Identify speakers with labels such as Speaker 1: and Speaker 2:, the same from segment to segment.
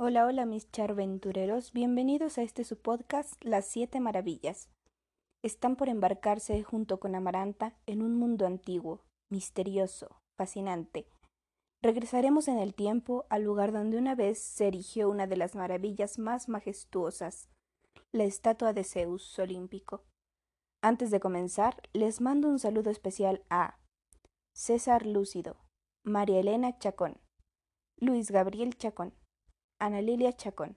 Speaker 1: Hola, hola mis charventureros, bienvenidos a este su podcast Las Siete Maravillas. Están por embarcarse junto con Amaranta en un mundo antiguo, misterioso, fascinante. Regresaremos en el tiempo al lugar donde una vez se erigió una de las maravillas más majestuosas, la estatua de Zeus olímpico. Antes de comenzar, les mando un saludo especial a César Lúcido, María Elena Chacón, Luis Gabriel Chacón, Ana Lilia Chacón.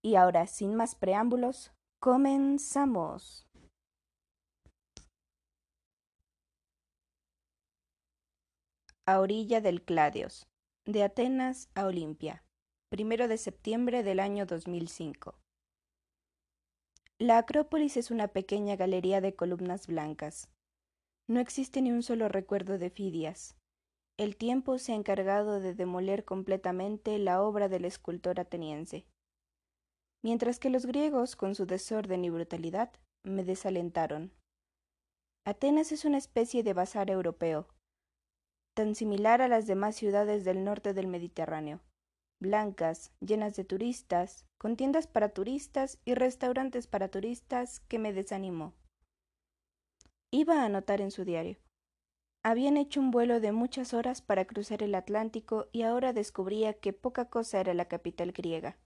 Speaker 1: Y ahora, sin más preámbulos, comenzamos. A orilla del Cladios, de Atenas a Olimpia, primero de septiembre del año 2005. La Acrópolis es una pequeña galería de columnas blancas. No existe ni un solo recuerdo de Fidias, el tiempo se ha encargado de demoler completamente la obra del escultor ateniense. Mientras que los griegos, con su desorden y brutalidad, me desalentaron. Atenas es una especie de bazar europeo, tan similar a las demás ciudades del norte del Mediterráneo, blancas, llenas de turistas, con tiendas para turistas y restaurantes para turistas, que me desanimó. Iba a anotar en su diario. Habían hecho un vuelo de muchas horas para cruzar el Atlántico y ahora descubría que poca cosa era la capital griega.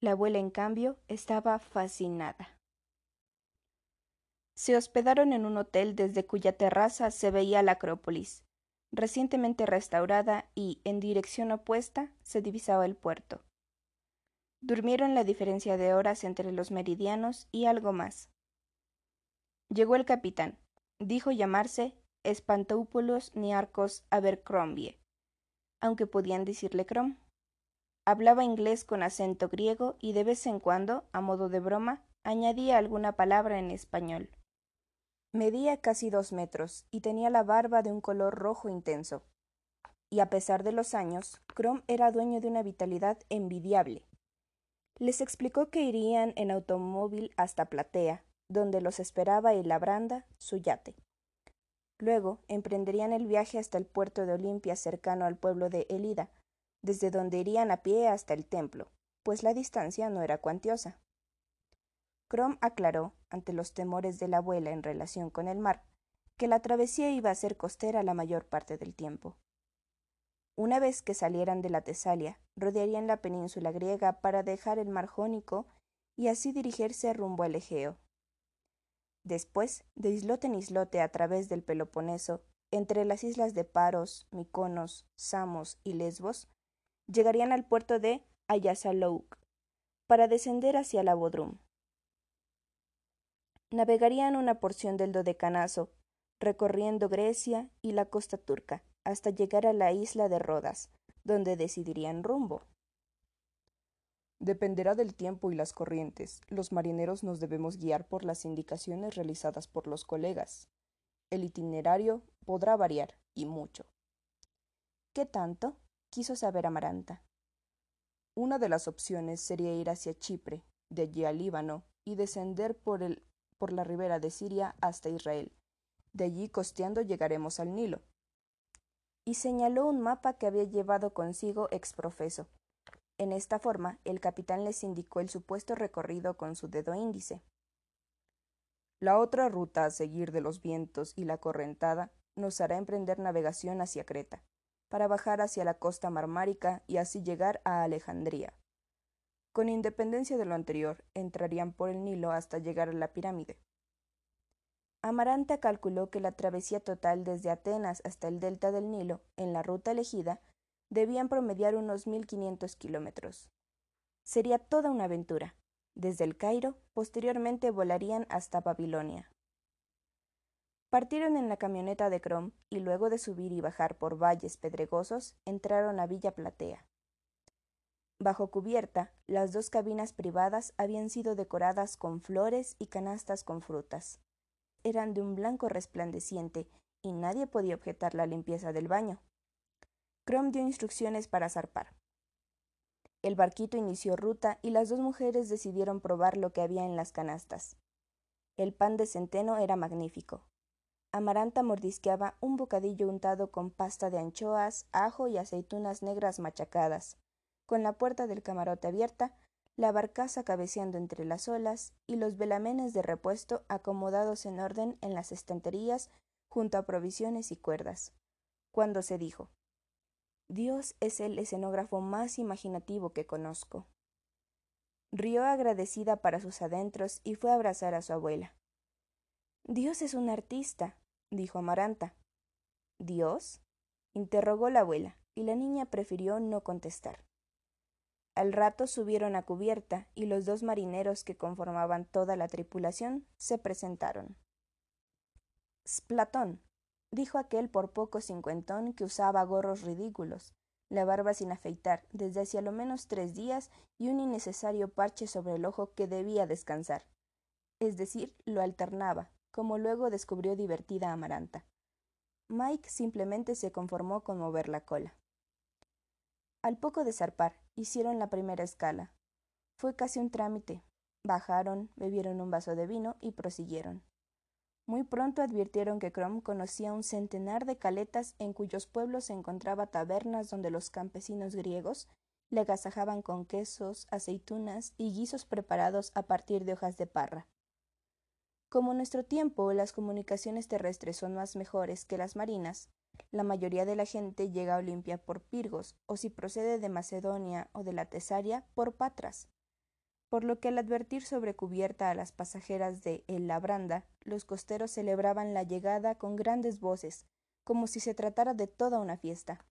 Speaker 1: La abuela, en cambio, estaba fascinada. Se hospedaron en un hotel desde cuya terraza se veía la Acrópolis, recientemente restaurada y, en dirección opuesta, se divisaba el puerto. Durmieron la diferencia de horas entre los meridianos y algo más. Llegó el capitán. Dijo llamarse Espantopoulos ni Arcos Abercrombie, aunque podían decirle Crom. Hablaba inglés con acento griego y de vez en cuando, a modo de broma, añadía alguna palabra en español. Medía casi dos metros y tenía la barba de un color rojo intenso. Y a pesar de los años, Crom era dueño de una vitalidad envidiable. Les explicó que irían en automóvil hasta Platea, donde los esperaba el Labranda, su yate. Luego emprenderían el viaje hasta el puerto de Olimpia cercano al pueblo de Elida, desde donde irían a pie hasta el templo, pues la distancia no era cuantiosa. Crom aclaró, ante los temores de la abuela en relación con el mar, que la travesía iba a ser costera la mayor parte del tiempo. Una vez que salieran de la Tesalia, rodearían la península griega para dejar el mar Jónico y así dirigirse rumbo al Egeo. Después, de islote en islote a través del Peloponeso, entre las islas de Paros, Miconos, Samos y Lesbos, llegarían al puerto de Ayasalouk para descender hacia la Bodrum. Navegarían una porción del Dodecanazo, recorriendo Grecia y la costa turca, hasta llegar a la isla de Rodas, donde decidirían rumbo.
Speaker 2: Dependerá del tiempo y las corrientes. Los marineros nos debemos guiar por las indicaciones realizadas por los colegas. El itinerario podrá variar, y mucho.
Speaker 1: ¿Qué tanto? quiso saber Amaranta.
Speaker 2: Una de las opciones sería ir hacia Chipre, de allí al Líbano, y descender por, el, por la ribera de Siria hasta Israel. De allí costeando llegaremos al Nilo.
Speaker 1: Y señaló un mapa que había llevado consigo exprofeso, en esta forma, el capitán les indicó el supuesto recorrido con su dedo índice.
Speaker 2: La otra ruta a seguir de los vientos y la correntada nos hará emprender navegación hacia Creta, para bajar hacia la costa marmárica y así llegar a Alejandría. Con independencia de lo anterior, entrarían por el Nilo hasta llegar a la pirámide.
Speaker 1: Amaranta calculó que la travesía total desde Atenas hasta el delta del Nilo, en la ruta elegida, debían promediar unos 1500 kilómetros. Sería toda una aventura. Desde el Cairo, posteriormente volarían hasta Babilonia. Partieron en la camioneta de Crom y luego de subir y bajar por valles pedregosos, entraron a Villa Platea. Bajo cubierta, las dos cabinas privadas habían sido decoradas con flores y canastas con frutas. Eran de un blanco resplandeciente y nadie podía objetar la limpieza del baño. Crom dio instrucciones para zarpar. El barquito inició ruta y las dos mujeres decidieron probar lo que había en las canastas. El pan de centeno era magnífico. Amaranta mordisqueaba un bocadillo untado con pasta de anchoas, ajo y aceitunas negras machacadas, con la puerta del camarote abierta, la barcaza cabeceando entre las olas y los velamenes de repuesto acomodados en orden en las estanterías junto a provisiones y cuerdas, cuando se dijo Dios es el escenógrafo más imaginativo que conozco. Rió agradecida para sus adentros y fue a abrazar a su abuela. Dios es un artista, dijo Amaranta. ¿Dios? interrogó la abuela, y la niña prefirió no contestar. Al rato subieron a cubierta y los dos marineros que conformaban toda la tripulación se presentaron. Splatón, dijo aquel por poco cincuentón que usaba gorros ridículos, la barba sin afeitar desde hacía lo menos tres días y un innecesario parche sobre el ojo que debía descansar. Es decir, lo alternaba, como luego descubrió divertida Amaranta. Mike simplemente se conformó con mover la cola. Al poco de zarpar, hicieron la primera escala. Fue casi un trámite. Bajaron, bebieron un vaso de vino y prosiguieron. Muy pronto advirtieron que Crom conocía un centenar de caletas en cuyos pueblos se encontraba tabernas donde los campesinos griegos le agasajaban con quesos, aceitunas y guisos preparados a partir de hojas de parra. Como en nuestro tiempo las comunicaciones terrestres son más mejores que las marinas, la mayoría de la gente llega a Olimpia por Pirgos, o si procede de Macedonia o de la Tesaria, por Patras. Por lo que al advertir sobre cubierta a las pasajeras de El Labranda, los costeros celebraban la llegada con grandes voces, como si se tratara de toda una fiesta.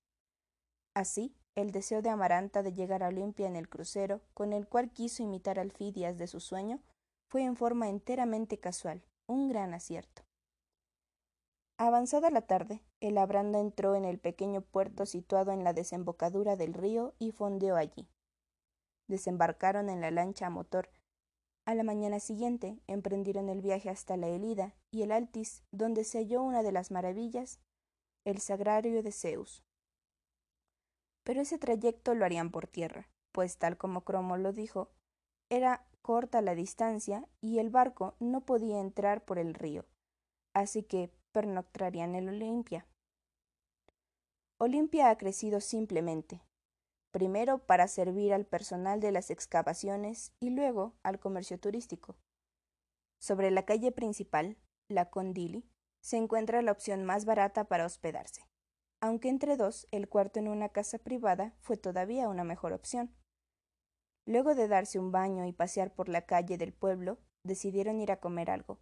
Speaker 1: Así, el deseo de Amaranta de llegar a Olimpia en el crucero, con el cual quiso imitar al Fidias de su sueño, fue en forma enteramente casual, un gran acierto. Avanzada la tarde, el Abranda entró en el pequeño puerto situado en la desembocadura del río y fondeó allí. Desembarcaron en la lancha a motor. A la mañana siguiente emprendieron el viaje hasta la Elida y el Altis, donde se halló una de las maravillas, el sagrario de Zeus. Pero ese trayecto lo harían por tierra, pues tal como Cromo lo dijo, era corta la distancia y el barco no podía entrar por el río, así que pernoctarían en Olimpia. Olimpia ha crecido simplemente, primero para servir al personal de las excavaciones y luego al comercio turístico. Sobre la calle principal, la Condili, se encuentra la opción más barata para hospedarse, aunque entre dos el cuarto en una casa privada fue todavía una mejor opción. Luego de darse un baño y pasear por la calle del pueblo, decidieron ir a comer algo,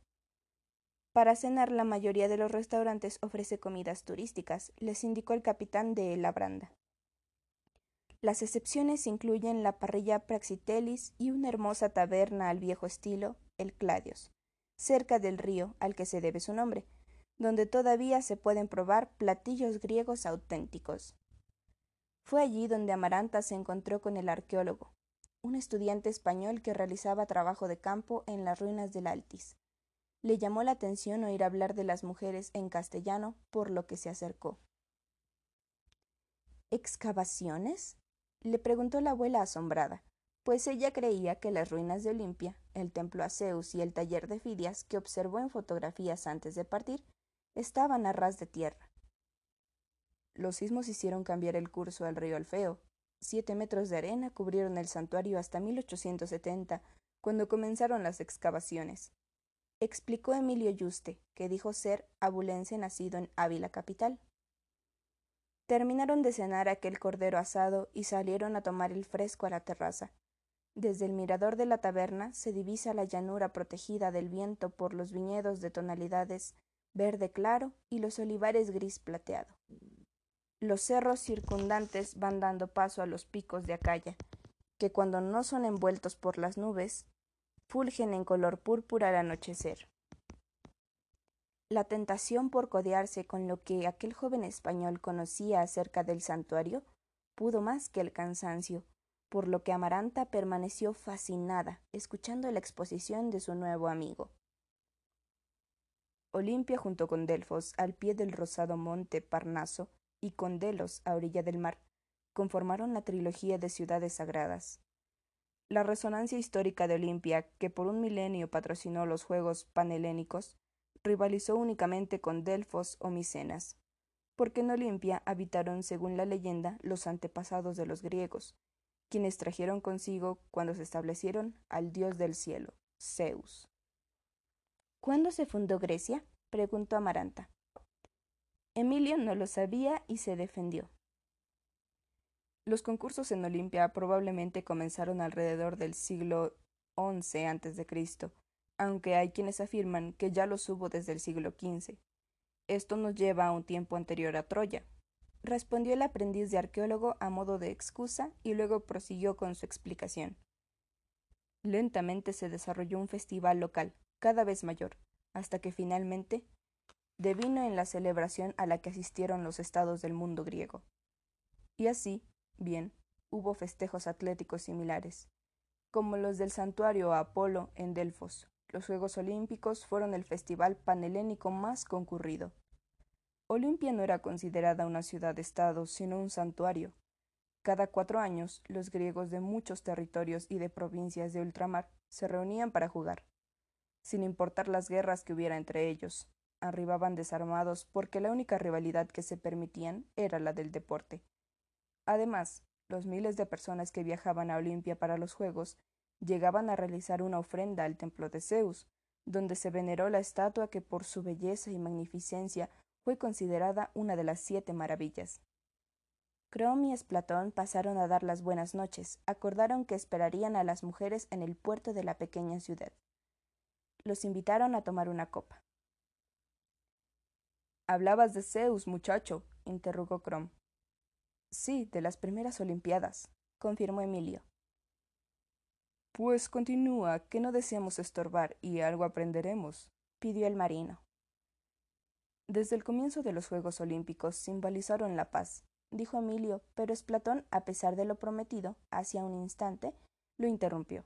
Speaker 1: para cenar la mayoría de los restaurantes ofrece comidas turísticas, les indicó el capitán de La Branda. Las excepciones incluyen la parrilla Praxitelis y una hermosa taberna al viejo estilo, el Cladios, cerca del río al que se debe su nombre, donde todavía se pueden probar platillos griegos auténticos. Fue allí donde Amaranta se encontró con el arqueólogo, un estudiante español que realizaba trabajo de campo en las ruinas del Altis. Le llamó la atención oír hablar de las mujeres en castellano, por lo que se acercó. ¿Excavaciones? Le preguntó la abuela asombrada, pues ella creía que las ruinas de Olimpia, el templo a Zeus y el taller de Fidias que observó en fotografías antes de partir, estaban a ras de tierra. Los sismos hicieron cambiar el curso al río Alfeo. Siete metros de arena cubrieron el santuario hasta 1870, cuando comenzaron las excavaciones explicó Emilio Yuste, que dijo ser abulense nacido en Ávila capital. Terminaron de cenar aquel cordero asado y salieron a tomar el fresco a la terraza. Desde el mirador de la taberna se divisa la llanura protegida del viento por los viñedos de tonalidades verde claro y los olivares gris plateado. Los cerros circundantes van dando paso a los picos de Acaya, que cuando no son envueltos por las nubes, fulgen en color púrpura al anochecer. La tentación por codearse con lo que aquel joven español conocía acerca del santuario pudo más que el cansancio, por lo que Amaranta permaneció fascinada, escuchando la exposición de su nuevo amigo. Olimpia junto con Delfos, al pie del rosado monte Parnaso, y con Delos, a orilla del mar, conformaron la trilogía de ciudades sagradas. La resonancia histórica de Olimpia, que por un milenio patrocinó los Juegos Panhelénicos, rivalizó únicamente con Delfos o Micenas, porque en Olimpia habitaron, según la leyenda, los antepasados de los griegos,
Speaker 2: quienes trajeron consigo cuando se establecieron al dios del cielo, Zeus.
Speaker 1: ¿Cuándo se fundó Grecia? preguntó Amaranta. Emilio no lo sabía y se defendió.
Speaker 2: Los concursos en Olimpia probablemente comenzaron alrededor del siglo XI a.C., aunque hay quienes afirman que ya los hubo desde el siglo XV. Esto nos lleva a un tiempo anterior a Troya, respondió el aprendiz de arqueólogo a modo de excusa y luego prosiguió con su explicación. Lentamente se desarrolló un festival local, cada vez mayor, hasta que finalmente devino en la celebración a la que asistieron los estados del mundo griego. Y así, bien, hubo festejos atléticos similares, como los del santuario a Apolo en Delfos. Los Juegos Olímpicos fueron el festival panhelénico más concurrido. Olimpia no era considerada una ciudad-estado, sino un santuario. Cada cuatro años, los griegos de muchos territorios y de provincias de ultramar se reunían para jugar. Sin importar las guerras que hubiera entre ellos, arribaban desarmados porque la única rivalidad que se permitían era la del deporte. Además, los miles de personas que viajaban a Olimpia para los Juegos llegaban a realizar una ofrenda al templo de Zeus, donde se veneró la estatua que por su belleza y magnificencia fue considerada una de las siete maravillas.
Speaker 1: Crom y Esplatón pasaron a dar las buenas noches, acordaron que esperarían a las mujeres en el puerto de la pequeña ciudad. Los invitaron a tomar una copa.
Speaker 2: Hablabas de Zeus, muchacho, interrogó Crom. Sí, de las primeras Olimpiadas, confirmó Emilio. Pues continúa, que no deseamos estorbar y algo aprenderemos, pidió el marino. Desde el comienzo de los Juegos Olímpicos simbolizaron la paz, dijo Emilio, pero Esplatón, a pesar de lo prometido, hacia un instante, lo interrumpió.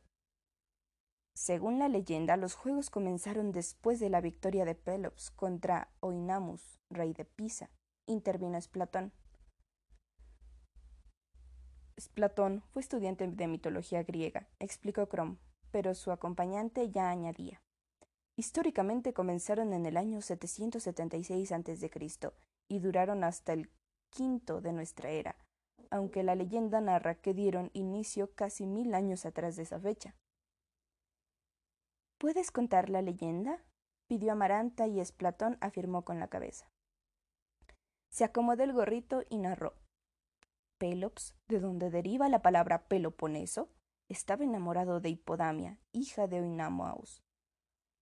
Speaker 2: Según la leyenda, los Juegos comenzaron después de la victoria de Pelops contra Oinamus, rey de Pisa, intervino Esplatón. Esplatón fue estudiante de mitología griega, explicó Crom, pero su acompañante ya añadía. Históricamente comenzaron en el año 776 a.C. y duraron hasta el quinto de nuestra era, aunque la leyenda narra que dieron inicio casi mil años atrás de esa fecha.
Speaker 1: ¿Puedes contar la leyenda? pidió Amaranta y Esplatón afirmó con la cabeza. Se acomodó el gorrito y narró. Pelops, de donde deriva la palabra Peloponeso, estaba enamorado de Hipodamia, hija de Oinamoaus,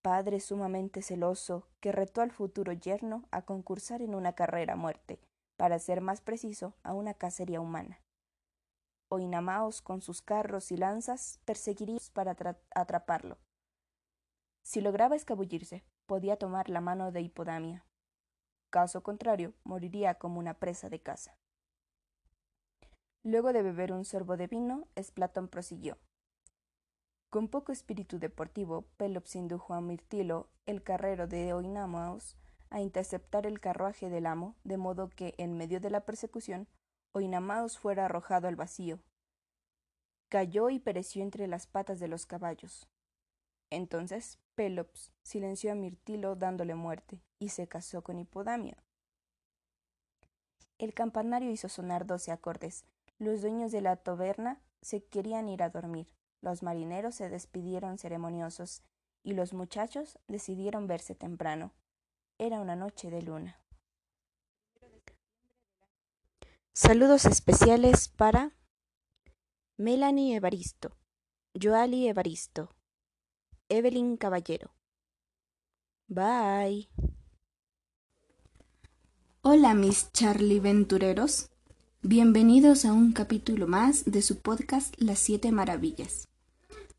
Speaker 1: padre sumamente celoso que retó al futuro yerno a concursar en una carrera a muerte, para ser más preciso, a una cacería humana. Oinamaos con sus carros y lanzas perseguiría para atraparlo. Si lograba escabullirse, podía tomar la mano de Hipodamia. Caso contrario, moriría como una presa de caza. Luego de beber un sorbo de vino, Esplatón prosiguió. Con poco espíritu deportivo, Pelops indujo a Mirtilo, el carrero de Oinamaos, a interceptar el carruaje del amo, de modo que, en medio de la persecución, Oinamaos fuera arrojado al vacío. Cayó y pereció entre las patas de los caballos. Entonces Pelops silenció a Mirtilo dándole muerte, y se casó con Hipodamia. El campanario hizo sonar doce acordes. Los dueños de la taberna se querían ir a dormir. Los marineros se despidieron ceremoniosos y los muchachos decidieron verse temprano. Era una noche de luna. Saludos especiales para Melanie Evaristo, Joali Evaristo, Evelyn Caballero. Bye.
Speaker 3: Hola mis Charlie Ventureros. Bienvenidos a un capítulo más de su podcast Las Siete Maravillas.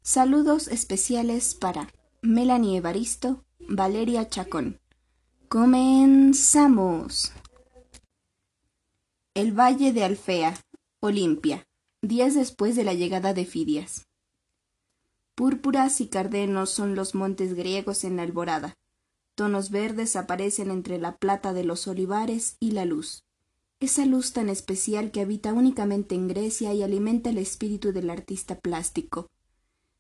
Speaker 3: Saludos especiales para Melanie Evaristo, Valeria Chacón. Comenzamos. El Valle de Alfea, Olimpia, días después de la llegada de Fidias. Púrpuras y cardenos son los montes griegos en la alborada. Tonos verdes aparecen entre la plata de los olivares y la luz. Esa luz tan especial que habita únicamente en Grecia y alimenta el espíritu del artista plástico,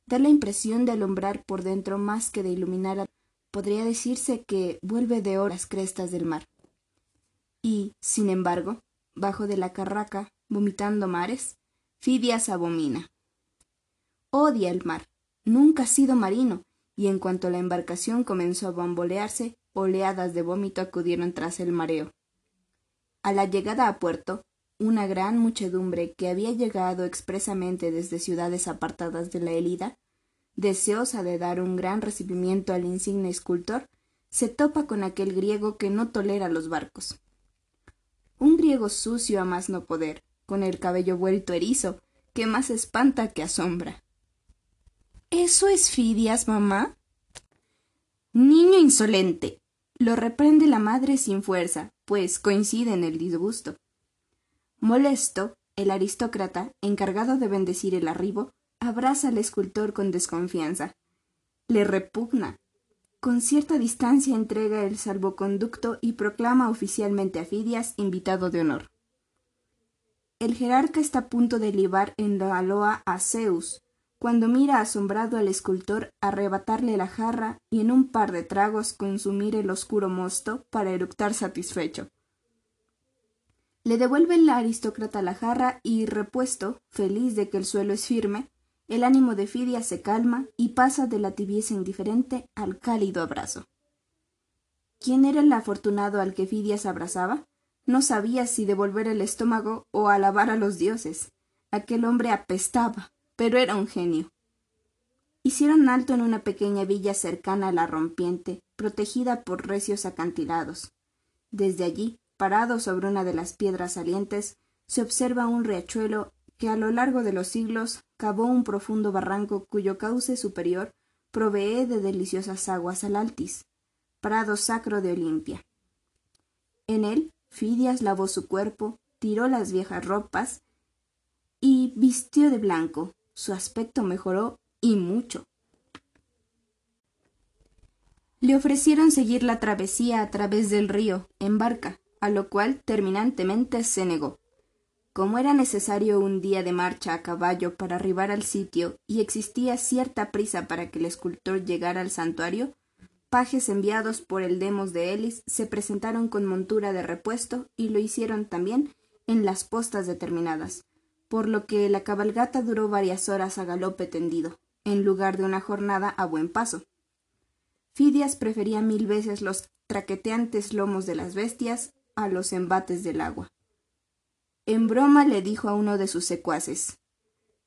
Speaker 3: da la impresión de alumbrar por dentro más que de iluminar. Podría decirse que vuelve de oro las crestas del mar. Y, sin embargo, bajo de la carraca, vomitando mares, Fidias abomina. Odia el mar. Nunca ha sido marino, y en cuanto la embarcación comenzó a bambolearse, oleadas de vómito acudieron tras el mareo. A la llegada a puerto, una gran muchedumbre que había llegado expresamente desde ciudades apartadas de la Elida, deseosa de dar un gran recibimiento al insigne escultor, se topa con aquel griego que no tolera los barcos. Un griego sucio a más no poder, con el cabello vuelto erizo, que más espanta que asombra. ¿Eso es Fidias, mamá? Niño insolente. Lo reprende la madre sin fuerza, pues coincide en el disgusto. Molesto, el aristócrata, encargado de bendecir el arribo, abraza al escultor con desconfianza. Le repugna. Con cierta distancia entrega el salvoconducto y proclama oficialmente a Fidias invitado de honor. El jerarca está a punto de libar en la loa a Zeus, cuando mira asombrado al escultor arrebatarle la jarra y en un par de tragos consumir el oscuro mosto para eructar satisfecho. Le devuelve el aristócrata la jarra y, repuesto, feliz de que el suelo es firme, el ánimo de Fidia se calma y pasa de la tibieza indiferente al cálido abrazo. ¿Quién era el afortunado al que Fidias abrazaba? No sabía si devolver el estómago o alabar a los dioses. Aquel hombre apestaba, pero era un genio. Hicieron alto en una pequeña villa cercana a la rompiente, protegida por recios acantilados. Desde allí, parado sobre una de las piedras salientes, se observa un riachuelo que a lo largo de los siglos cavó un profundo barranco cuyo cauce superior provee de deliciosas aguas al Altis, prado sacro de Olimpia. En él, Fidias lavó su cuerpo, tiró las viejas ropas y vistió de blanco. Su aspecto mejoró y mucho. Le ofrecieron seguir la travesía a través del río, en barca, a lo cual terminantemente se negó. Como era necesario un día de marcha a caballo para arribar al sitio y existía cierta prisa para que el escultor llegara al santuario, pajes enviados por el demos de Elis se presentaron con montura de repuesto y lo hicieron también en las postas determinadas, por lo que la cabalgata duró varias horas a galope tendido, en lugar de una jornada a buen paso. Fidias prefería mil veces los traqueteantes lomos de las bestias a los embates del agua. En broma le dijo a uno de sus secuaces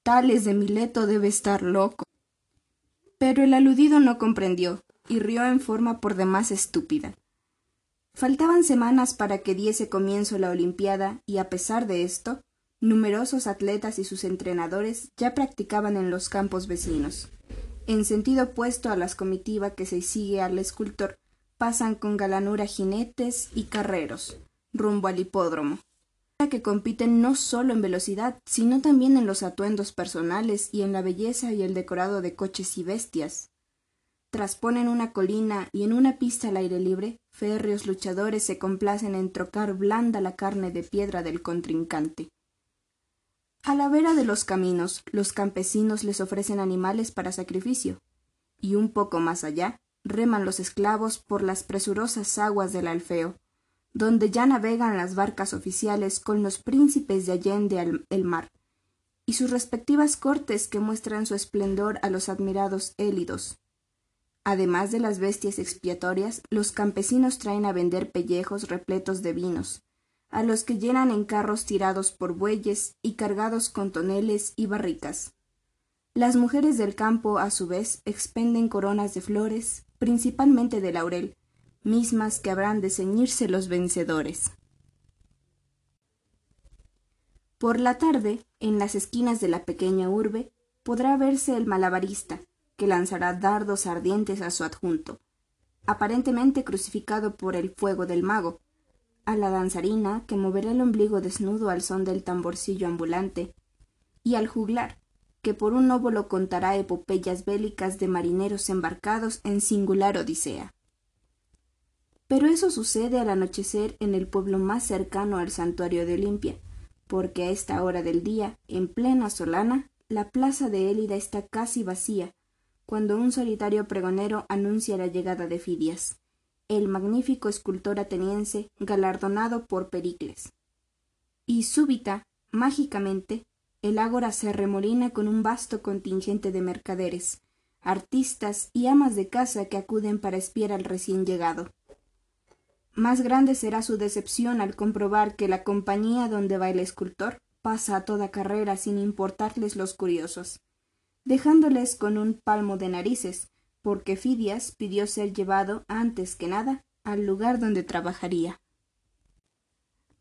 Speaker 3: Tales de Mileto debe estar loco. Pero el aludido no comprendió, y rió en forma por demás estúpida. Faltaban semanas para que diese comienzo la Olimpiada, y a pesar de esto, numerosos atletas y sus entrenadores ya practicaban en los campos vecinos. En sentido opuesto a las comitivas que se sigue al escultor, pasan con galanura jinetes y carreros, rumbo al hipódromo, que compiten no solo en velocidad, sino también en los atuendos personales y en la belleza y el decorado de coches y bestias. Trasponen una colina y en una pista al aire libre, férreos luchadores se complacen en trocar blanda la carne de piedra del contrincante. A la vera de los caminos, los campesinos les ofrecen animales para sacrificio, y un poco más allá, reman los esclavos por las presurosas aguas del Alfeo, donde ya navegan las barcas oficiales con los príncipes de Allende el mar, y sus respectivas cortes que muestran su esplendor a los admirados élidos. Además de las bestias expiatorias, los campesinos traen a vender pellejos repletos de vinos, a los que llenan en carros tirados por bueyes y cargados con toneles y barricas. Las mujeres del campo, a su vez, expenden coronas de flores, principalmente de laurel, mismas que habrán de ceñirse los vencedores. Por la tarde, en las esquinas de la pequeña urbe, podrá verse el malabarista, que lanzará dardos ardientes a su adjunto, aparentemente crucificado por el fuego del mago, a la danzarina que moverá el ombligo desnudo al son del tamborcillo ambulante, y al juglar, que por un óvulo contará epopeyas bélicas de marineros embarcados en singular odisea. Pero eso sucede al anochecer en el pueblo más cercano al santuario de Olimpia, porque a esta hora del día, en plena solana, la plaza de Élida está casi vacía, cuando un solitario pregonero anuncia la llegada de Fidias el magnífico escultor ateniense galardonado por Pericles. Y súbita, mágicamente, el ágora se remolina con un vasto contingente de mercaderes, artistas y amas de casa que acuden para espiar al recién llegado. Más grande será su decepción al comprobar que la compañía donde va el escultor pasa a toda carrera sin importarles los curiosos, dejándoles con un palmo de narices, porque Fidias pidió ser llevado antes que nada al lugar donde trabajaría.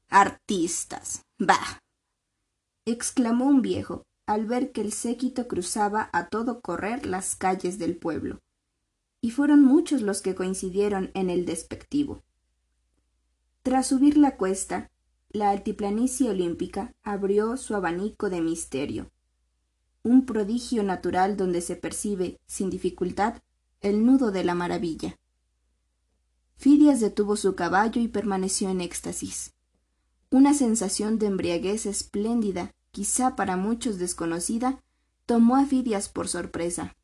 Speaker 3: Artistas. Bah. exclamó un viejo, al ver que el séquito cruzaba a todo correr las calles del pueblo. Y fueron muchos los que coincidieron en el despectivo. Tras subir la cuesta, la altiplanicie olímpica abrió su abanico de misterio. Un prodigio natural donde se percibe, sin dificultad, el nudo de la maravilla. Fidias detuvo su caballo y permaneció en éxtasis. Una sensación de embriaguez espléndida, quizá para muchos desconocida, tomó a Fidias por sorpresa.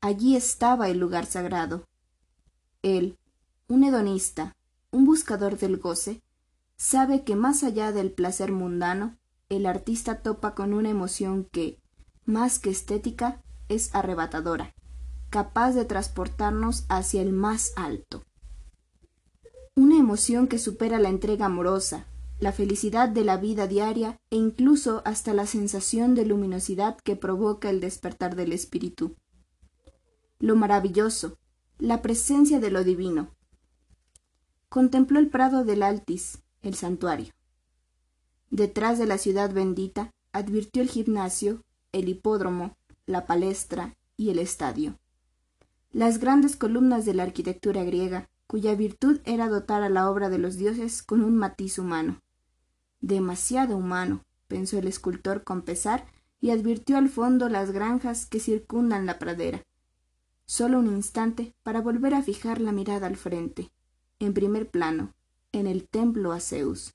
Speaker 3: Allí estaba el lugar sagrado. Él, un hedonista, un buscador del goce, sabe que más allá del placer mundano, el artista topa con una emoción que, más que estética, es arrebatadora, capaz de transportarnos hacia el más alto. Una emoción que supera la entrega amorosa, la felicidad de la vida diaria e incluso hasta la sensación de luminosidad que provoca el despertar del espíritu. Lo maravilloso, la presencia de lo divino, contempló el prado del Altis, el santuario. Detrás de la ciudad bendita advirtió el gimnasio, el hipódromo, la palestra y el estadio. Las grandes columnas de la arquitectura griega, cuya virtud era dotar a la obra de los dioses con un matiz humano. Demasiado humano, pensó el escultor con pesar, y advirtió al fondo las granjas que circundan la pradera. Solo un instante para volver a fijar la mirada al frente en primer plano, en el templo a Zeus.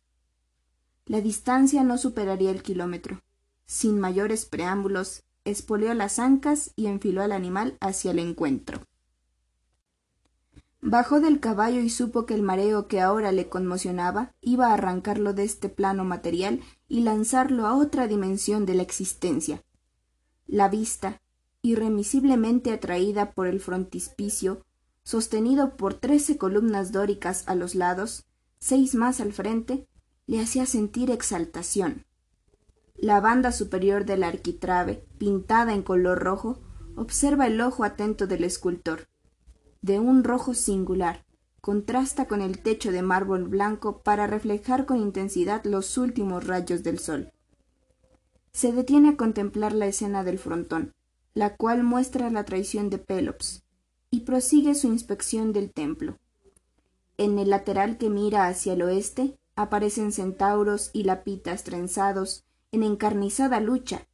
Speaker 3: La distancia no superaría el kilómetro. Sin mayores preámbulos, espoleó las ancas y enfiló al animal hacia el encuentro. Bajó del caballo y supo que el mareo que ahora le conmocionaba iba a arrancarlo de este plano material y lanzarlo a otra dimensión de la existencia. La vista, irremisiblemente atraída por el frontispicio, sostenido por trece columnas dóricas a los lados, seis más al frente, le hacía sentir exaltación. La banda superior del arquitrabe, pintada en color rojo, observa el ojo atento del escultor. De un rojo singular, contrasta con el techo de mármol blanco para reflejar con intensidad los últimos rayos del sol. Se detiene a contemplar la escena del frontón, la cual muestra la traición de Pélops, y prosigue su inspección del templo. En el lateral que mira hacia el oeste aparecen centauros y lapitas trenzados en encarnizada lucha,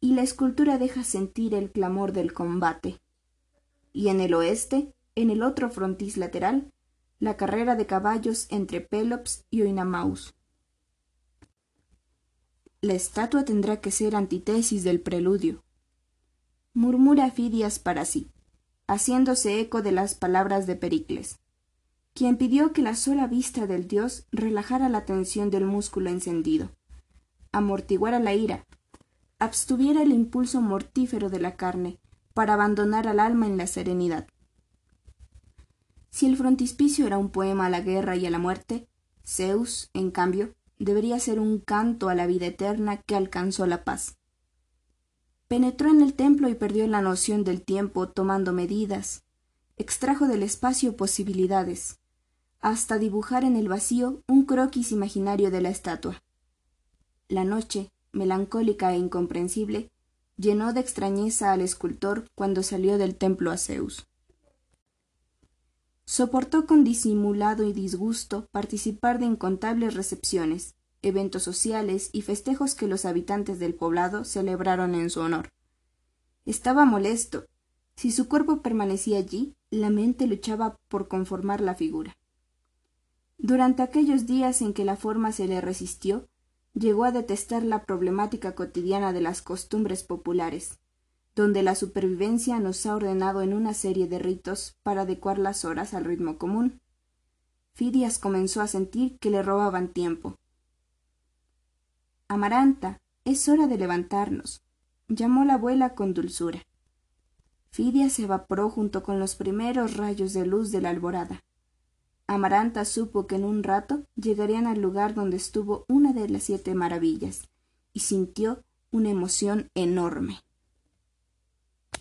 Speaker 3: y la escultura deja sentir el clamor del combate. Y en el oeste, en el otro frontis lateral, la carrera de caballos entre Pélops y Oinamaus. La estatua tendrá que ser antítesis del preludio. Murmura Fidias para sí haciéndose eco de las palabras de Pericles, quien pidió que la sola vista del dios relajara la tensión del músculo encendido, amortiguara la ira, abstuviera el impulso mortífero de la carne, para abandonar al alma en la serenidad. Si el frontispicio era un poema a la guerra y a la muerte, Zeus, en cambio, debería ser un canto a la vida eterna que alcanzó la paz. Penetró en el templo y perdió la noción del tiempo tomando medidas. Extrajo del espacio posibilidades, hasta dibujar en el vacío un croquis imaginario de la estatua. La noche, melancólica e incomprensible, llenó de extrañeza al escultor cuando salió del templo a Zeus. Soportó con disimulado y disgusto participar de incontables recepciones, eventos sociales y festejos que los habitantes del poblado celebraron en su honor. Estaba molesto. Si su cuerpo permanecía allí, la mente luchaba por conformar la figura. Durante aquellos días en que la forma se le resistió, llegó a detestar la problemática cotidiana de las costumbres populares, donde la supervivencia nos ha ordenado en una serie de ritos para adecuar las horas al ritmo común. Fidias comenzó a sentir que le robaban tiempo, Amaranta, Es hora de levantarnos, llamó la abuela con dulzura. Fidia se evaporó junto con los primeros rayos de luz de la alborada. Amaranta supo que en un rato llegarían al lugar donde estuvo una de las siete maravillas, y sintió una emoción enorme.